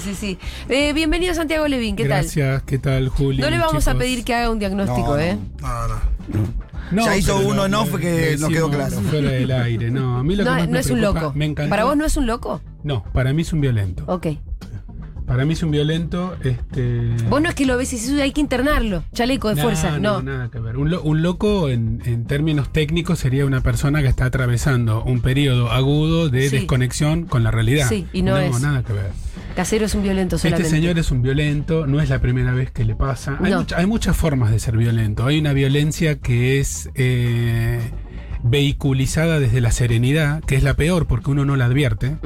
sí, sí, sí. Eh, bienvenido Santiago Levín, ¿qué Gracias, ¿qué tal, Julio? tal? No le vamos a chicos? pedir que haga un diagnóstico, No. ¿eh? No, no. No, Ya hizo pero uno en off que lo no quedó claro. Fuera del aire, no. A mí lo que No, más no me es un preocupa- loco. Me encantó. ¿Para vos no es un loco? No, para mí es un violento. Ok. Para mí es un violento, este. Vos no es que lo ves y dices, "Uy, hay que internarlo. Chaleco de No, fuerza. No. nada que ver. Un, lo- un loco, en, en términos técnicos, sería una persona que está atravesando un periodo agudo de Sí. desconexión con la realidad. Sí, y no es. nada que ver. Casero es un violento solamente. Este señor es un violento, no es la primera vez que le pasa. Hay, No. mucha- hay muchas formas de ser violento. Hay una violencia que es eh, vehiculizada desde la serenidad, que es la peor porque uno no la advierte.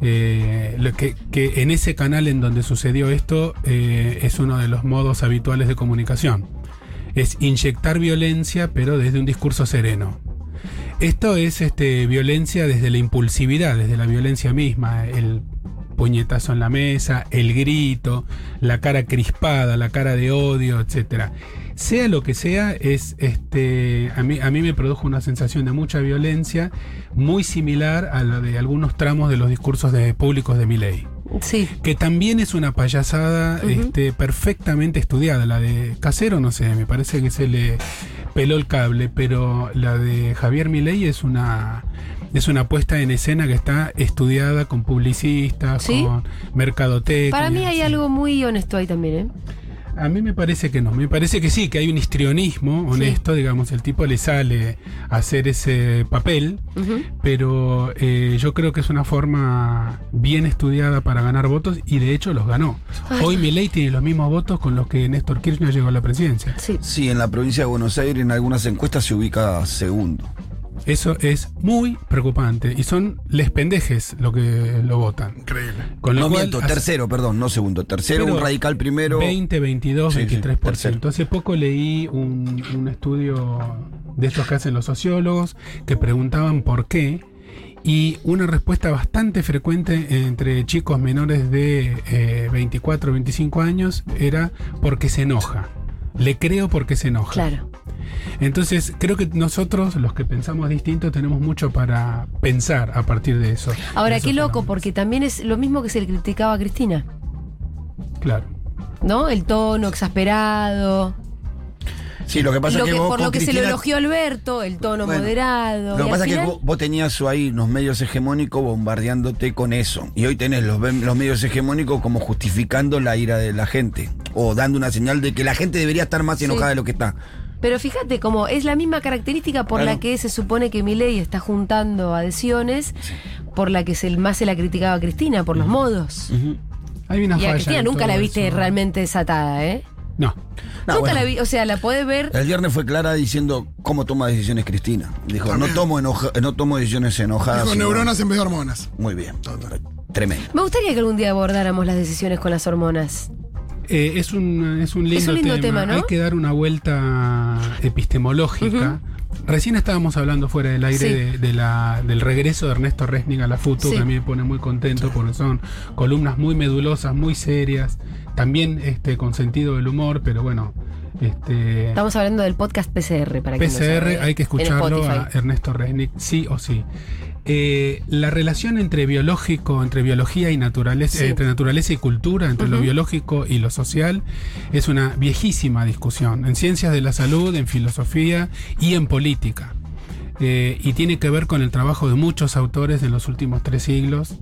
Eh, lo que, que en ese canal en donde sucedió esto eh, es uno de los modos habituales de comunicación. Es inyectar violencia, pero desde un discurso sereno. Esto es este, violencia desde la impulsividad, desde la violencia misma, el puñetazo en la mesa, el grito, la cara crispada, la cara de odio, etcétera. Sea lo que sea, es este a mí, a mí me produjo una sensación de mucha violencia, muy similar a la de algunos tramos de los discursos de públicos de Milei Sí. que también es una payasada este, perfectamente estudiada. La de Casero, no sé, me parece que se le peló el cable, pero la de Javier Milei es una es una puesta en escena que está estudiada con publicistas, ¿Sí? con mercadotecnia. Para mí hay sí. algo muy honesto ahí también, ¿eh? A mí me parece que no, me parece que sí, que hay un histrionismo honesto, digamos, el tipo le sale a hacer ese papel, pero eh, yo creo que es una forma bien estudiada para ganar votos y de hecho los ganó. Ay. Hoy Milei tiene los mismos votos con los que Néstor Kirchner llegó a la presidencia. Sí. Sí, en la provincia de Buenos Aires en algunas encuestas se ubica segundo. Eso es muy preocupante y son les pendejes lo que lo votan. Increíble. Con lo no cual, miento, hace- tercero, perdón, no segundo. Tercero, un radical primero. 20, 22, Sí, sí, 23%. tercero. Hace poco leí un, un estudio de estos que hacen los sociólogos que preguntaban por qué. Y una respuesta bastante frecuente entre chicos menores de eh, 24 25 años era porque se enoja. Le creo porque se enoja. Claro. Entonces, creo que nosotros, los que pensamos distinto, tenemos mucho para pensar a partir de eso. Ahora, de qué loco, porque también es lo mismo que se le criticaba a Cristina, Claro. ¿no? El tono exasperado. Sí, lo que pasa Lo es que, que vos por lo que se le elogió a Alberto, el tono Bueno, moderado. Lo que pasa es que final- vos, vos tenías ahí unos medios hegemónicos bombardeándote con eso. Y hoy tenés los, los medios hegemónicos como justificando la ira de la gente. O dando una señal de que la gente debería estar más Sí. enojada de lo que está. Pero fíjate, como es la misma característica por Claro. la que se supone que Milei está juntando adhesiones, por la que se, más se la criticaba a Cristina, por los modos. Hay una Y a falla Cristina nunca la viste eso. realmente desatada, ¿eh? No. No, nunca bueno. la vi, o sea, la podés ver. El viernes fue clara diciendo cómo toma decisiones Cristina. Dijo, no tomo, enoja- no tomo decisiones enojadas. Con sino- neuronas en vez de hormonas. Muy bien. Tremendo. Me gustaría que algún día abordáramos las decisiones con las hormonas. Eh, es, un, es un lindo, Es un lindo tema, ¿no? Hay que dar una vuelta epistemológica. Recién estábamos hablando fuera del aire Sí. de, de la, del regreso de Ernesto Resnick a la FUTU, Sí. que a mí me pone muy contento porque son columnas muy medulosas, muy serias, también este, con sentido del humor, pero bueno, este, Estamos hablando del podcast PCR, para quien no hay que escucharlo a. Ernesto Resnick, sí o sí. Eh, la relación entre biológico, entre biología y naturaleza, Sí. entre naturaleza y cultura, entre lo biológico y lo social, es una viejísima discusión en ciencias de la salud, en filosofía y en política. Eh, y tiene que ver con el trabajo de muchos autores en los últimos tres siglos.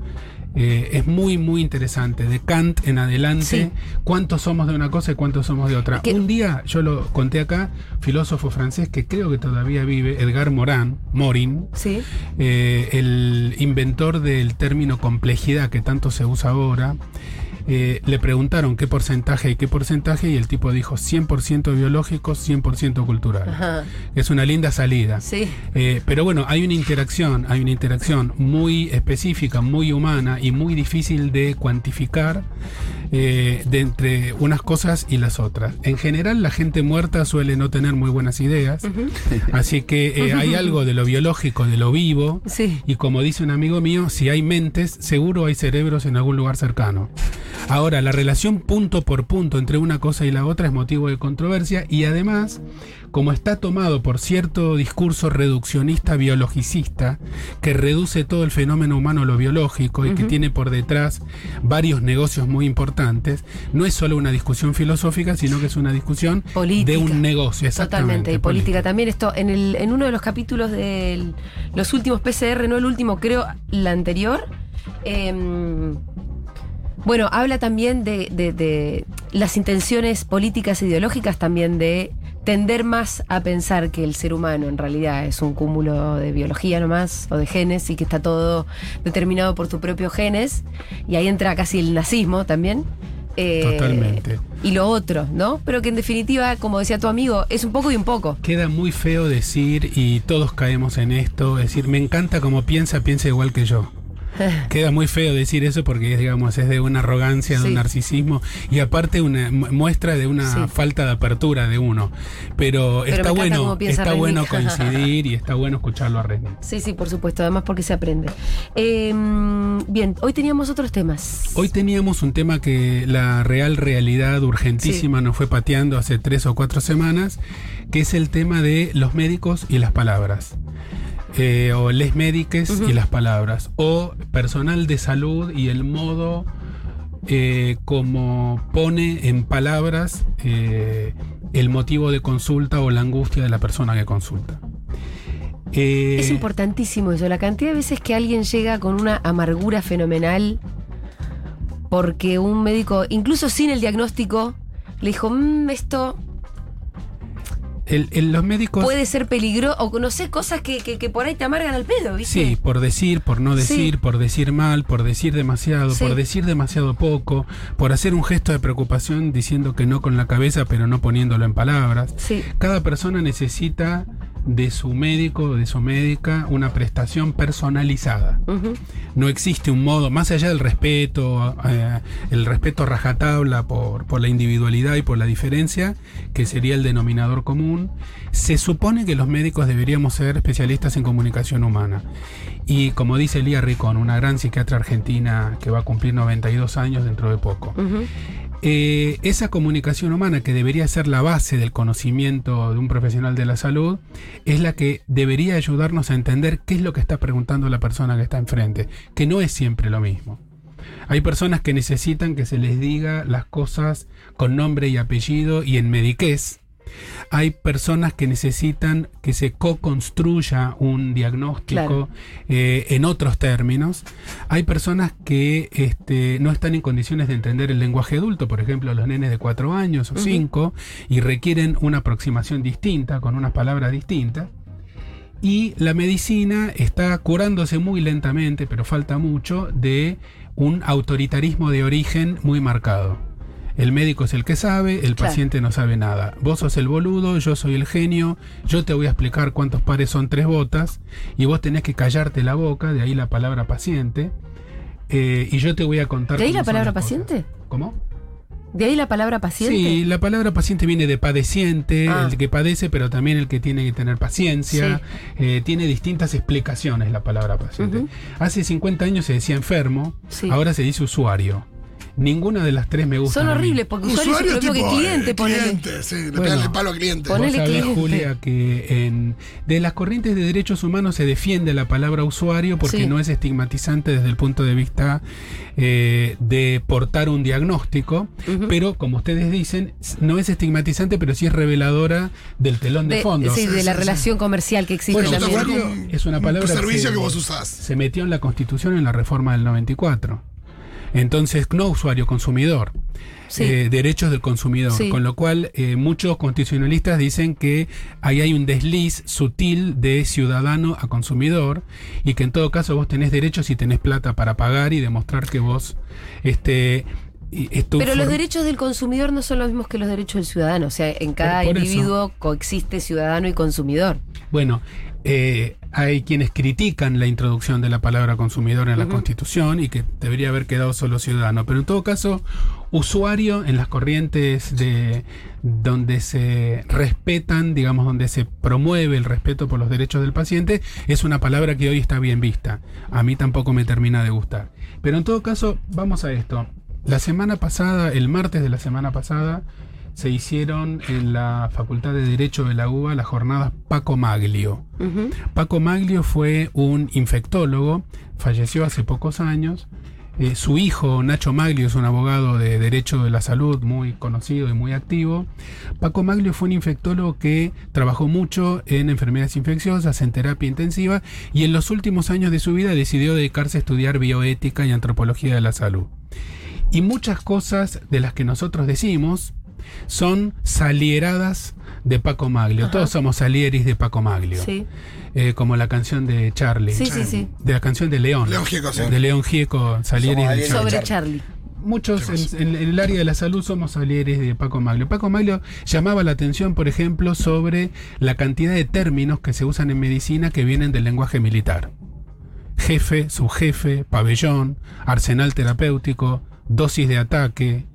Eh, es muy, muy interesante. De Kant en adelante, Sí. cuántos somos de una cosa y cuántos somos de otra. Un día, yo lo conté acá, filósofo francés que creo que todavía vive, Edgar Morin, Morin, Sí. eh, el inventor del término complejidad que tanto se usa ahora, eh, le preguntaron qué porcentaje y qué porcentaje y el tipo dijo 100% biológico, 100% cultural. Ajá. Es una linda salida. Sí. Eh, pero bueno, hay una interacción, hay una interacción muy específica, muy humana y muy difícil de cuantificar eh, de entre unas cosas y las otras. En general, la gente muerta suele no tener muy buenas ideas, así que eh, hay algo de lo biológico, de lo vivo, Sí. y como dice un amigo mío, si hay mentes, seguro hay cerebros en algún lugar cercano. Ahora, la relación punto por punto entre una cosa y la otra es motivo de controversia y además como está tomado por cierto discurso reduccionista biologicista que reduce todo el fenómeno humano a lo biológico y que tiene por detrás varios negocios muy importantes, no es solo una discusión filosófica, sino que es una discusión Política. de un negocio. Exactamente. Totalmente, y política también. Esto, en, el, en uno de los capítulos de los últimos PCR, no el último, creo, la anterior. em, bueno, habla también de, de- de las intenciones políticas e ideológicas también de tender más a pensar que el ser humano en realidad es un cúmulo de biología nomás o de genes y que está todo determinado por tus propios genes. Y ahí entra casi el nazismo también. Eh, Totalmente. Y lo otro, ¿no? Pero que en definitiva, como decía tu amigo, es un poco y un poco. Queda muy feo decir, y todos caemos en esto, decir, me encanta como piensa, piensa igual que yo. Queda muy feo decir eso porque digamos es de una arrogancia, de Sí. un narcisismo y aparte una mu- muestra de una Sí. falta de apertura de uno. Pero, está bueno, está bueno coincidir y está bueno escucharlo a René. Sí, sí, por supuesto, además porque se aprende. Eh, bien, hoy teníamos otros temas. Hoy teníamos un tema que la real realidad urgentísima nos fue pateando hace tres o cuatro semanas, que es el tema de los médicos y las palabras. Eh, o les médiques y las palabras. O personal de salud y el modo eh, como pone en palabras eh, el motivo de consulta o la angustia de la persona que consulta. Es importantísimo eso, la cantidad de veces que alguien llega con una amargura fenomenal porque un médico, incluso sin el diagnóstico, le dijo, "Mm, esto el- el- los médicos... puede ser peligroso, o no sé, cosas que, que- que por ahí te amargan al pedo, ¿viste? Sí, por decir, por no decir, Sí. por decir mal, por decir demasiado, Sí. por decir demasiado poco, por hacer un gesto de preocupación diciendo que no con la cabeza pero no poniéndolo en palabras. Sí. Cada persona necesita de su médico o de su médica una prestación personalizada. No existe un modo, más allá del respeto, eh, el respeto rajatabla por, por la individualidad y por la diferencia, que sería el denominador común, se supone que los médicos deberíamos ser especialistas en comunicación humana. Y como dice Lía Ricón, una gran psiquiatra argentina que va a cumplir 92 años dentro de poco. Eh, esa comunicación humana que debería ser la base del conocimiento de un profesional de la salud es la que debería ayudarnos a entender qué es lo que está preguntando la persona que está enfrente, que no es siempre lo mismo. Hay personas que necesitan que se les diga las cosas con nombre y apellido y en mediquez. Hay personas que necesitan que se co-construya un diagnóstico Claro. eh, en otros términos. Hay personas que este, no están en condiciones de entender el lenguaje adulto, por ejemplo, los nenes de 4 años o. 5, y requieren una aproximación distinta, con unas palabras distintas. Y la medicina está curándose muy lentamente, pero falta mucho, de un autoritarismo de origen muy marcado. El médico es el que sabe, el Claro. paciente no sabe nada. Vos sos el boludo, yo soy el genio, yo te voy a explicar cuántos pares son tres botas, y vos tenés que callarte la boca, de ahí la palabra paciente, eh, y yo te voy a contar... ¿De ahí la palabra cosas. paciente? ¿Cómo? ¿De ahí la palabra paciente? Sí, la palabra paciente viene de padeciente, Ah. el que padece, pero también el que tiene que tener paciencia. Eh, tiene distintas explicaciones la palabra paciente. Hace 50 años se decía enfermo, Sí. ahora se dice usuario. Ninguna de las tres me gusta. Son horribles porque usuario es lo que cliente, eh, ponele. cliente, sí, le Bueno. pegan el palo al cliente. Ponele Vos sabés, cliente. Julia, que en, de las corrientes de derechos humanos se defiende la palabra usuario porque Sí. no es estigmatizante desde el punto de vista eh, de portar un diagnóstico, pero como ustedes dicen, no es estigmatizante, pero sí es reveladora del telón de, De- fondo. sí, Sí, de la sí, relación comercial que existe Bueno, también. Es una palabra un que servicio se- que vos usás. se metió en la Constitución en la reforma del 94. Entonces, no usuario, consumidor. Sí. Eh, derechos del consumidor. Sí. Con lo cual, eh, muchos constitucionalistas dicen que ahí hay un desliz sutil de ciudadano a consumidor y que en todo caso vos tenés derechos y tenés plata para pagar y demostrar que vos este, Pero los derechos del consumidor no son los mismos que los derechos del ciudadano. O sea, en cada Por- por eso. individuo coexiste ciudadano y consumidor. Bueno, eh, hay quienes critican la introducción de la palabra consumidor en la. Constitución y que debería haber quedado solo ciudadano. Pero en todo caso, usuario en las corrientes de donde se respetan, digamos, donde se promueve el respeto por los derechos del paciente, es una palabra que hoy está bien vista. A mí tampoco me termina de gustar. Pero en todo caso, vamos a esto. La semana pasada, el martes de la semana pasada, se hicieron en la Facultad de Derecho de la UBA las jornadas Paco Maglio. Paco Maglio fue un infectólogo, falleció hace pocos años. Eh, su hijo, Nacho Maglio, es un abogado de Derecho de la Salud muy conocido y muy activo. Paco Maglio fue un infectólogo que trabajó mucho en enfermedades infecciosas, en terapia intensiva, y en los últimos años de su vida decidió dedicarse a estudiar bioética y antropología de la salud. Y muchas cosas de las que nosotros decimos son salieradas de Paco Maglio. Ajá. Todos somos salieris de Paco Maglio. Sí. Eh, como la canción de Charlie. Sí, sí, sí. De la canción de León. León Gieco, sí. De León Gieco, Salieri Somos de Charlie. Sobre Charlie. Charlie. Muchos en, en- en el área de la salud somos Salieres de Paco Maglio. Paco Maglio llamaba la atención, por ejemplo, sobre la cantidad de términos que se usan en medicina que vienen del lenguaje militar. Jefe, subjefe, pabellón, arsenal terapéutico, dosis de ataque,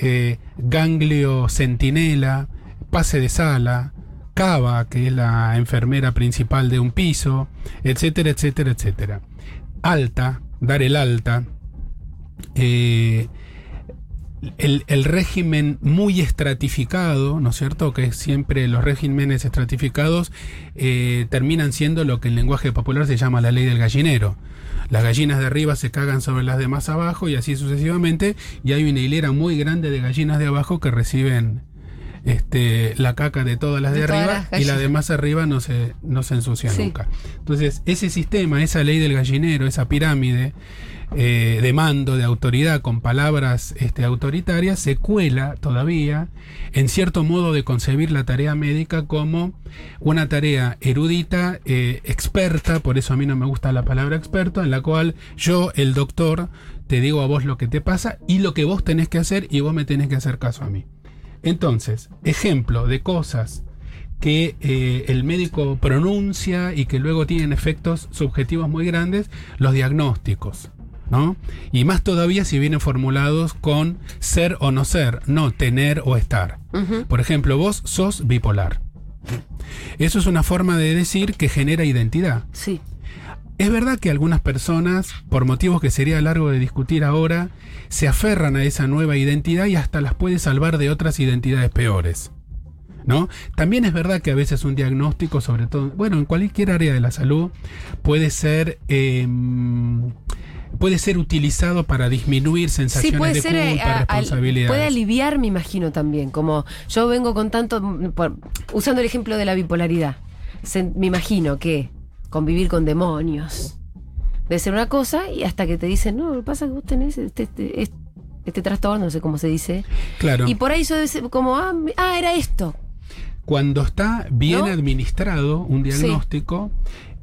eh, ganglio centinela, pase de sala, cava, que es la enfermera principal de un piso, etcétera, etcétera, etcétera. Alta, dar el alta, eh, el, el régimen muy estratificado, ¿no es cierto? Que siempre los regímenes estratificados eh, terminan siendo lo que en lenguaje popular se llama la ley del gallinero. Las gallinas de arriba se cagan sobre las de más abajo y así sucesivamente, y hay una hilera muy grande de gallinas de abajo que reciben este, la caca de todas las de, De todas arriba las y la gallinas. de más arriba no se, no se ensucia Sí. nunca. Entonces, ese sistema, esa ley del gallinero, esa pirámide eh, de mando, de autoridad, con palabras este, autoritarias, se cuela todavía en cierto modo de concebir la tarea médica como una tarea erudita, eh, experta, por eso a mí no me gusta la palabra experto, en la cual yo, el doctor, te digo a vos lo que te pasa y lo que vos tenés que hacer y vos me tenés que hacer caso a mí. Entonces, ejemplo de cosas que eh, el médico pronuncia y que luego tienen efectos subjetivos muy grandes, los diagnósticos. ¿No? Y más todavía si vienen formulados con ser o no ser, no tener o estar. Por ejemplo, vos sos bipolar. Eso es una forma de decir que genera identidad. Sí. Es verdad que algunas personas, por motivos que sería largo de discutir ahora, se aferran a esa nueva identidad y hasta las puede salvar de otras identidades peores. ¿No? También es verdad que a veces un diagnóstico, sobre todo, bueno, en cualquier área de la salud, puede ser eh, puede ser utilizado para disminuir Sí, sensaciones puede de ser. eh, culpa, a- responsabilidad. puede aliviar, me imagino también. Como yo vengo con tanto. mm, por- usando el ejemplo de la bipolaridad. Se- me imagino que convivir con demonios debe ser una cosa y hasta que te dicen, no, lo que pasa es que vos tenés este, este, este, este trastorno, no sé cómo se dice. Claro. Y por ahí eso debe ser como, ah, ah, era esto. Cuando está bien ¿No? administrado un diagnóstico,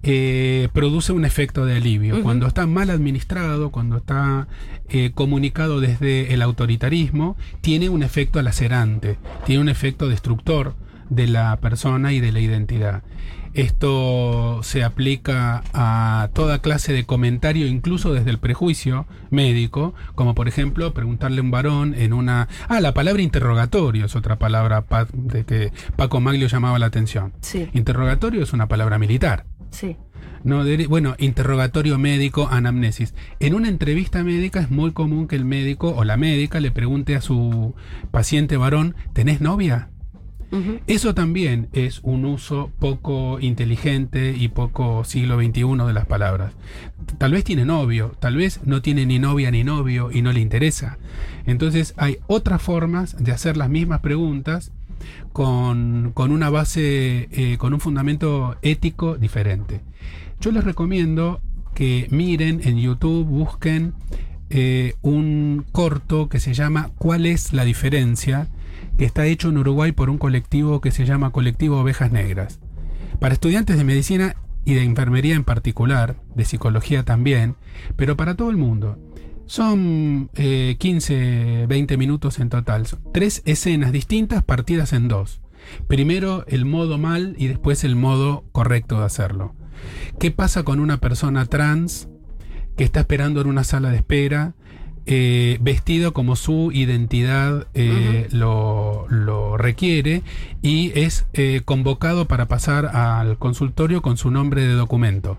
eh, produce un efecto de alivio. Cuando está mal administrado, cuando está eh, comunicado desde el autoritarismo, tiene un efecto lacerante, tiene un efecto destructor de la persona y de la identidad. Esto se aplica a toda clase de comentario, incluso desde el prejuicio médico, como por ejemplo preguntarle a un varón en una... Ah, la palabra interrogatorio es otra palabra pa- de que Paco Maglio llamaba la atención. Sí, Interrogatorio es una palabra militar. Sí. No, de- bueno, interrogatorio médico, anamnesis. En una entrevista médica es muy común que el médico o la médica le pregunte a su paciente varón, ¿tenés novia? Eso también es un uso poco inteligente y poco siglo XXI de las palabras. Tal vez tiene novio, tal vez no tiene ni novia ni novio y no le interesa. Entonces hay otras formas de hacer las mismas preguntas con, con una base, eh, con un fundamento ético diferente. Yo les recomiendo que miren en YouTube, busquen eh, un corto que se llama ¿Cuál es la diferencia? que está hecho en Uruguay por un colectivo que se llama Colectivo Ovejas Negras. Para estudiantes de medicina y de enfermería en particular, de psicología también, pero para todo el mundo. Son eh, 15, 20 minutos en total. Son tres escenas distintas partidas en dos. Primero el modo mal y después el modo correcto de hacerlo. ¿Qué pasa con una persona trans que está esperando en una sala de espera, eh, vestido como su identidad eh, lo, lo requiere y es eh, convocado para pasar al consultorio con su nombre de documento?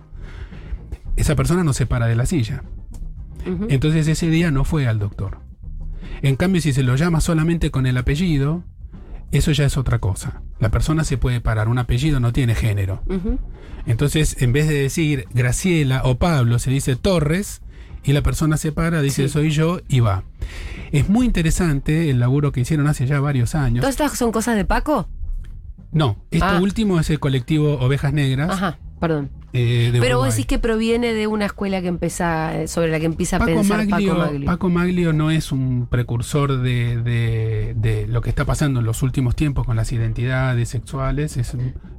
Esa persona no se para de la silla. Entonces ese día no fue al doctor. En cambio, si se lo llama solamente con el apellido, eso ya es otra cosa. La persona se puede parar, un apellido no tiene género. Entonces, en vez de decir Graciela o Pablo, se dice Torres y la persona se para, dice Sí. soy yo y va. Es muy interesante el laburo que hicieron hace ya varios años. ¿Todas estas son cosas de Paco? No, esto Ah. último es el colectivo Ovejas Negras. Ajá, perdón. Eh, de Pero vos decís que proviene de una escuela que empieza, sobre la que empieza a Paco pensar Maglio, Paco Maglio. Paco Maglio no es un precursor de, de- de lo que está pasando en los últimos tiempos con las identidades sexuales. Es,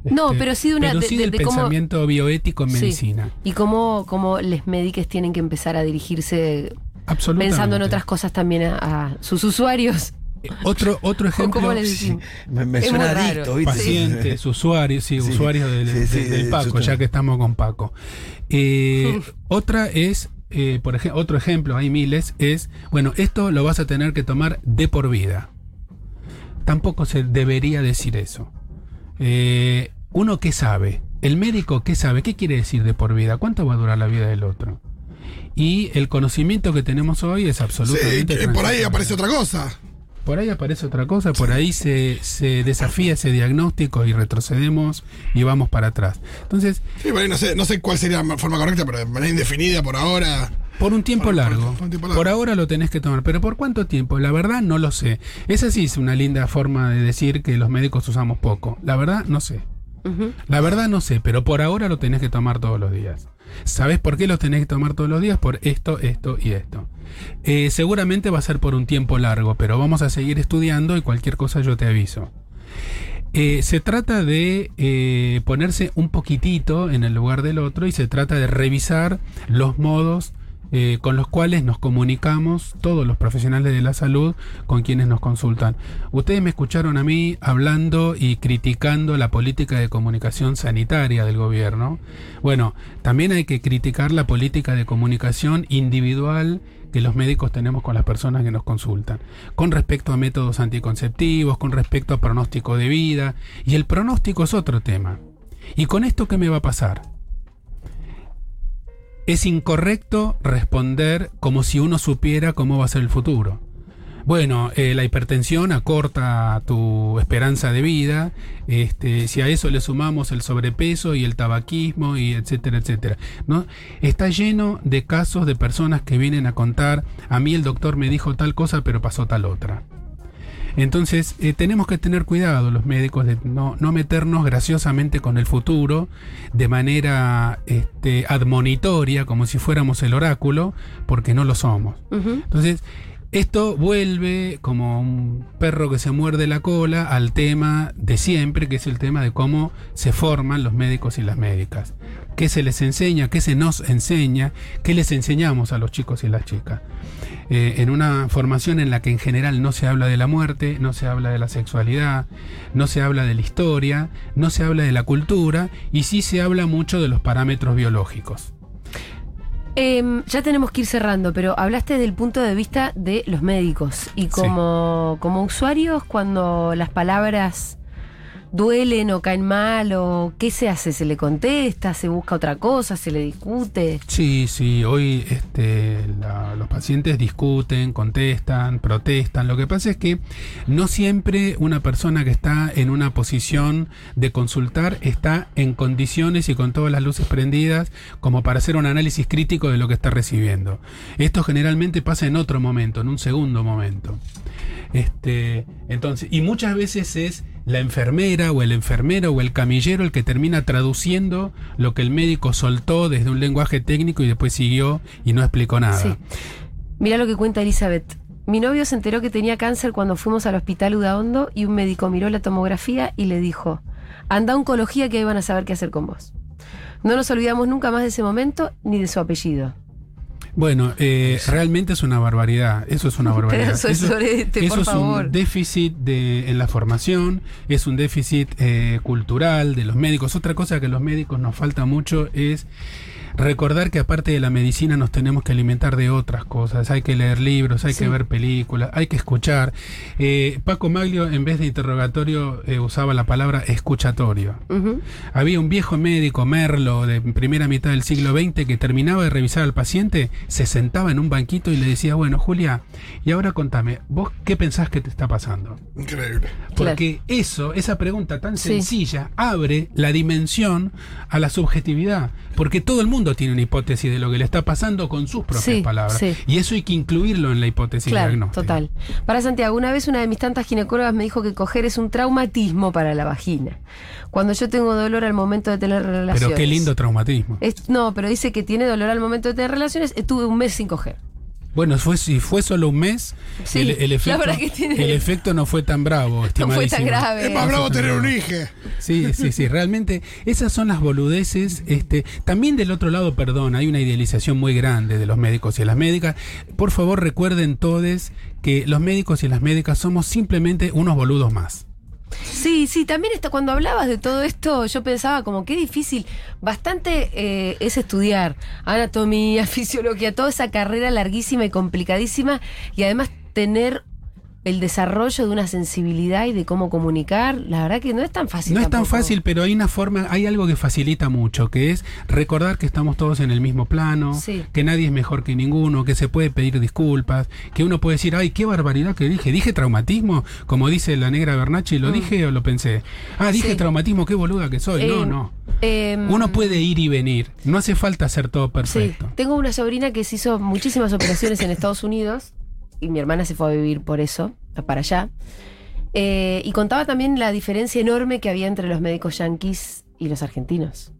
No, este, pero sí de una- pero sí del cómo- pensamiento bioético en Sí. medicina. Y cómo, cómo les médicos tienen que empezar a dirigirse pensando en otras cosas también a, a sus usuarios. Otro, otro ejemplo. ¿Cómo Sí, me, me Es suena muy raro. adicto, ¿viste? pacientes, usuarios, sí, Sí. usuarios del, Sí, sí, del- del eso Paco, ya que estamos con Paco. Eh, otra es, eh, por ejemplo, otro ejemplo, hay miles, es, bueno, esto lo vas a tener que tomar de por vida. Tampoco se debería decir eso. Eh, uno qué sabe, el médico qué sabe, qué quiere decir de por vida, cuánto va a durar la vida del otro. Y el conocimiento que tenemos hoy es absolutamente... que por ahí aparece otra cosa. Por ahí aparece otra cosa, por ahí se, se desafía ese diagnóstico y retrocedemos y vamos para atrás. Entonces, Sí, por ahí no sé, no sé cuál sería la forma correcta, pero de manera indefinida por ahora. por un tiempo Por- largo, por un tiempo largo. por ahora lo tenés que tomar, pero ¿por cuánto tiempo? La verdad no lo sé. Esa sí es una linda forma de decir que los médicos usamos poco. La verdad no sé. La verdad no sé, pero por ahora lo tenés que tomar todos los días. ¿Sabés por qué lo tenés que tomar todos los días? Por esto, esto y esto. Eh, seguramente va a ser por un tiempo largo, pero vamos a seguir estudiando y cualquier cosa yo te aviso. Eh, se trata de eh, ponerse un poquitito en el lugar del otro y se trata de revisar los modos eh, con los cuales nos comunicamos todos los profesionales de la salud con quienes nos consultan. Ustedes me escucharon a mí hablando y criticando la política de comunicación sanitaria del gobierno. Bueno, también hay que criticar la política de comunicación individual que los médicos tenemos con las personas que nos consultan, con respecto a métodos anticonceptivos, con respecto a pronóstico de vida, y el pronóstico es otro tema. ¿Y con esto qué me va a pasar? Es incorrecto responder como si uno supiera cómo va a ser el futuro. Bueno, eh, la hipertensión acorta tu esperanza de vida. Este, si a eso le sumamos el sobrepeso y el tabaquismo y etcétera, etcétera, ¿no? Está lleno de casos de personas que vienen a contar, a mí el doctor me dijo tal cosa, pero pasó tal otra. Entonces, eh, tenemos que tener cuidado los médicos de no, no meternos graciosamente con el futuro de manera este, admonitoria, como si fuéramos el oráculo, porque no lo somos. Entonces, esto vuelve como un perro que se muerde la cola al tema de siempre, que es el tema de cómo se forman los médicos y las médicas. ¿Qué se les enseña? ¿Qué se nos enseña? ¿Qué les enseñamos a los chicos y las chicas? Eh, en una formación en la que en general no se habla de la muerte, no se habla de la sexualidad, no se habla de la historia, no se habla de la cultura y sí se habla mucho de los parámetros biológicos. Em, ya tenemos que ir cerrando, pero hablaste del punto de vista de los médicos y como, como usuarios cuando las palabras duelen o caen mal o qué se hace, se le contesta, se busca otra cosa, se le discute. Sí, sí, hoy este, los pacientes discuten, contestan, protestan. Lo que pasa es que no siempre una persona que está en una posición de consultar está en condiciones y con todas las luces prendidas como para hacer un análisis crítico de lo que está recibiendo. Esto generalmente pasa en otro momento, en un segundo momento. Este, entonces, y muchas veces es la enfermera o el enfermero o el camillero el que termina traduciendo lo que el médico soltó desde un lenguaje técnico y después siguió y no explicó nada. Sí. Mira lo que cuenta Elizabeth. Mi novio se enteró que tenía cáncer cuando fuimos al hospital Udaondo y un médico miró la tomografía y le dijo, anda a oncología que ahí van a saber qué hacer con vos. No nos olvidamos nunca más de ese momento ni de su apellido. Bueno, eh, realmente es una barbaridad. Eso es una barbaridad. De sorete, eso por es favor. un déficit de, en la formación, es un déficit eh, cultural de los médicos. Otra cosa que a los médicos nos falta mucho es recordar que aparte de la medicina nos tenemos que alimentar de otras cosas. Hay que leer libros, hay Sí. que ver películas, hay que escuchar. Eh, Paco Maglio, en vez de interrogatorio, eh, usaba la palabra escuchatorio. Había un viejo médico, Merlo, de primera mitad del siglo XX, que terminaba de revisar al paciente, se sentaba en un banquito y le decía, bueno, Julia, y ahora contame, ¿vos qué pensás que te está pasando? Increíble. Porque eso, esa pregunta tan Sí. sencilla, abre la dimensión a la subjetividad. Porque todo el mundo tiene una hipótesis de lo que le está pasando con sus propias Sí, palabras. sí. Y eso hay que incluirlo en la hipótesis Claro, diagnóstica. total. Para Santiago, una vez una de mis tantas ginecólogas me dijo que coger es un traumatismo para la vagina. Cuando yo tengo dolor al momento de tener relaciones. Pero qué lindo traumatismo. Es- no, pero dice que tiene dolor al momento de tener relaciones. Estuve un mes sin coger. Bueno, fue, si fue solo un mes, Sí, el, efecto, verdad que tiene- el efecto no fue tan bravo, No fue tan grave. Es más bravo tener un hijo. Sí, sí, sí, realmente esas son las boludeces. Este, también del otro lado, perdón, hay una idealización muy grande de los médicos y las médicas. Por favor, recuerden todos que los médicos y las médicas somos simplemente unos boludos más. Sí, sí, también está, cuando hablabas de todo esto, yo pensaba como qué difícil, bastante eh, es estudiar anatomía, fisiología, toda esa carrera larguísima y complicadísima y además tener el desarrollo de una sensibilidad y de cómo comunicar, la verdad que no es tan fácil. No es tan fácil, pero hay una forma, hay algo que facilita mucho, que es recordar que estamos todos en el mismo plano, Sí. que nadie es mejor que ninguno, que se puede pedir disculpas, que uno puede decir, ay, qué barbaridad que dije, dije traumatismo, como dice la negra Bernacci, ¿lo dije o lo pensé? Ah, dije Mm. Sí. traumatismo, qué boluda que soy. no, Eh, no. eh, Uno puede ir y venir, no hace falta hacer todo Sí, perfecto. tengo una sobrina que se hizo muchísimas operaciones en Estados Unidos y mi hermana se fue a vivir por eso, para allá. Eh, y contaba también la diferencia enorme que había entre los médicos yanquis y los argentinos.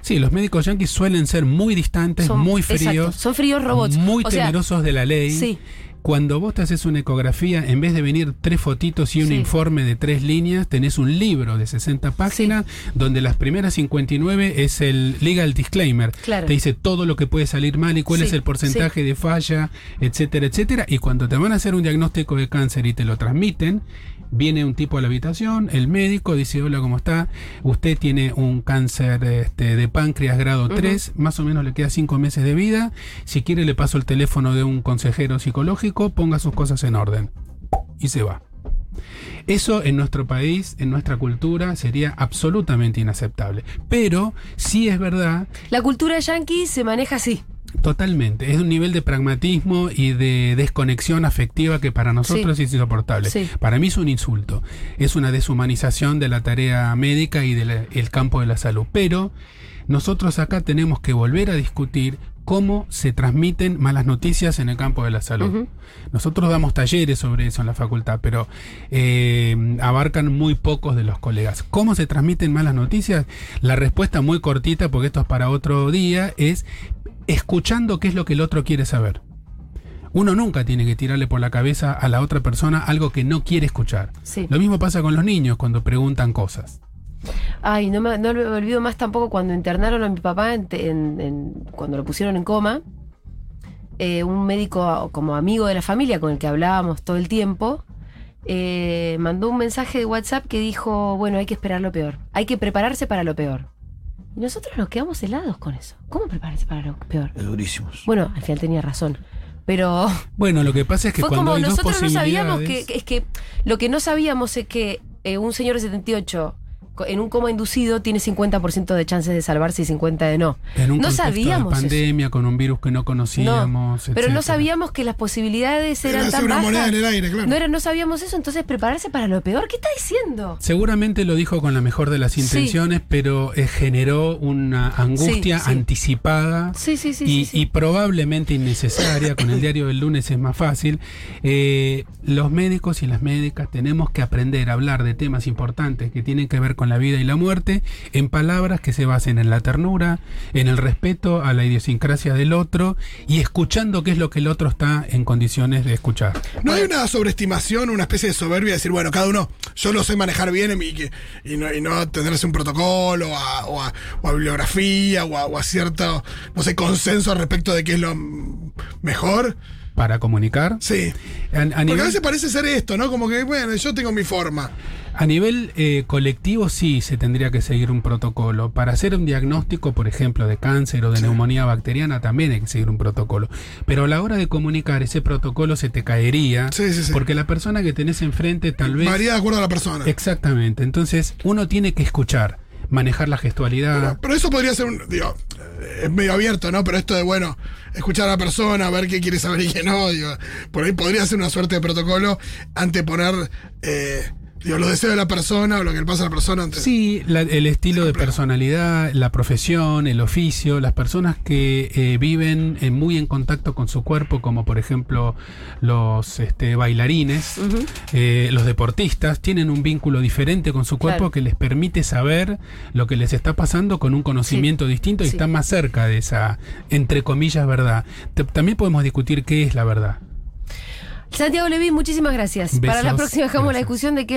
Sí, los médicos yanquis suelen ser muy distantes, Son- muy exacto, fríos, son fríos robots. muy O sea, temerosos de la ley. Sí, Cuando vos te haces una ecografía, en vez de venir tres fotitos y un Sí. informe de tres líneas, tenés un libro de 60 páginas donde las primeras 59 es el legal disclaimer. Claro. Te dice todo lo que puede salir mal y cuál Sí, es el porcentaje de falla, etcétera, etcétera. Y cuando te van a hacer un diagnóstico de cáncer y te lo transmiten, viene un tipo a la habitación, el médico dice, hola, ¿cómo está? Usted tiene un cáncer este, de páncreas grado 3, más o menos le queda 5 meses de vida. Si quiere le paso el teléfono de un consejero psicológico, ponga sus cosas en orden. Y se va. Eso en nuestro país, en nuestra cultura, sería absolutamente inaceptable. Pero sí es verdad la cultura yanqui se maneja así. Totalmente. Es un nivel de pragmatismo y de desconexión afectiva que para nosotros Sí. es insoportable. Sí. Para mí es un insulto. Es una deshumanización de la tarea médica y del campo de la salud. Pero nosotros acá tenemos que volver a discutir cómo se transmiten malas noticias en el campo de la salud. Nosotros damos talleres sobre eso en la facultad, pero eh, abarcan muy pocos de los colegas. ¿Cómo se transmiten malas noticias? La respuesta muy cortita, porque esto es para otro día, es escuchando qué es lo que el otro quiere saber. Uno nunca tiene que tirarle por la cabeza a la otra persona algo que no quiere escuchar. Sí. Lo mismo pasa con los niños cuando preguntan cosas. Ay, no me, no me olvido más tampoco cuando internaron a mi papá, en- en- en- cuando lo pusieron en coma. eh, un médico como amigo de la familia con el que hablábamos todo el tiempo, eh, mandó un mensaje de WhatsApp que dijo, bueno, hay que esperar lo peor, hay que prepararse para lo peor. Y nosotros nos quedamos helados con eso. ¿Cómo prepararse para lo peor? Es durísimo. Bueno, al final tenía razón. Pero Bueno, lo que pasa es que fue cuando como hay dos nosotros no sabíamos que, es que lo que no sabíamos es que eh, un señor de 78 co- en un coma inducido tiene 50% de chances de salvarse y 50 de no. En un no sabíamos de eso. pandemia, con un virus que no conocíamos. Pero no sabíamos que las posibilidades Era eran tan una bajas. moneda en el aire, claro. No, era, no sabíamos eso, entonces prepararse para lo peor. ¿Qué está diciendo? Seguramente lo dijo con la mejor de las Sí. intenciones, pero eh, generó una angustia Sí, sí. anticipada Sí, sí, sí. y, sí, sí. y probablemente innecesaria. con el diario del lunes es más fácil. Eh, los médicos y las médicas tenemos que aprender a hablar de temas importantes que tienen que ver con la vida y la muerte en palabras que se basen en la ternura, en el respeto a la idiosincrasia del otro y escuchando qué es lo que el otro está en condiciones de escuchar. No hay una sobreestimación, una especie de soberbia, de decir, bueno, cada uno, yo lo sé manejar bien y, y no, y no tenerse un protocolo o a, o bibliografía o a, o a cierto, no sé, consenso respecto de qué es lo mejor. Para comunicar. Sí. A, a Porque a nivel, veces parece ser esto, ¿no? Como que, bueno, yo tengo mi forma. a nivel, eh, colectivo sí se tendría que seguir un protocolo. Para hacer un diagnóstico, por ejemplo, de cáncer o de neumonía bacteriana, también hay que seguir un protocolo. Pero a la hora de comunicar, ese protocolo se te caería. Sí, sí, sí. Porque la persona que tenés enfrente tal vez... Varía de acuerdo a la persona. Exactamente. Entonces, uno tiene que escuchar, manejar la gestualidad. Pero, eso podría ser un. Digo, es medio abierto, ¿no? Pero esto de, bueno, escuchar a la persona, ver qué quiere saber y qué no. Digo, por ahí podría ser una suerte de protocolo anteponer eh, digo, los deseos de la persona o lo que le pasa a la persona antes. Sí, la- el estilo de personalidad, la profesión, el oficio, las personas que eh, viven eh, muy en contacto con su cuerpo, como por ejemplo los este, bailarines, eh, los deportistas, tienen un vínculo diferente con su cuerpo Claro. que les permite saber lo que les está pasando con un conocimiento distinto y sí. están más cerca de esa, entre comillas, verdad. T- También podemos discutir qué es la verdad. Santiago Levín, muchísimas gracias. Para la próxima dejamos la discusión de qué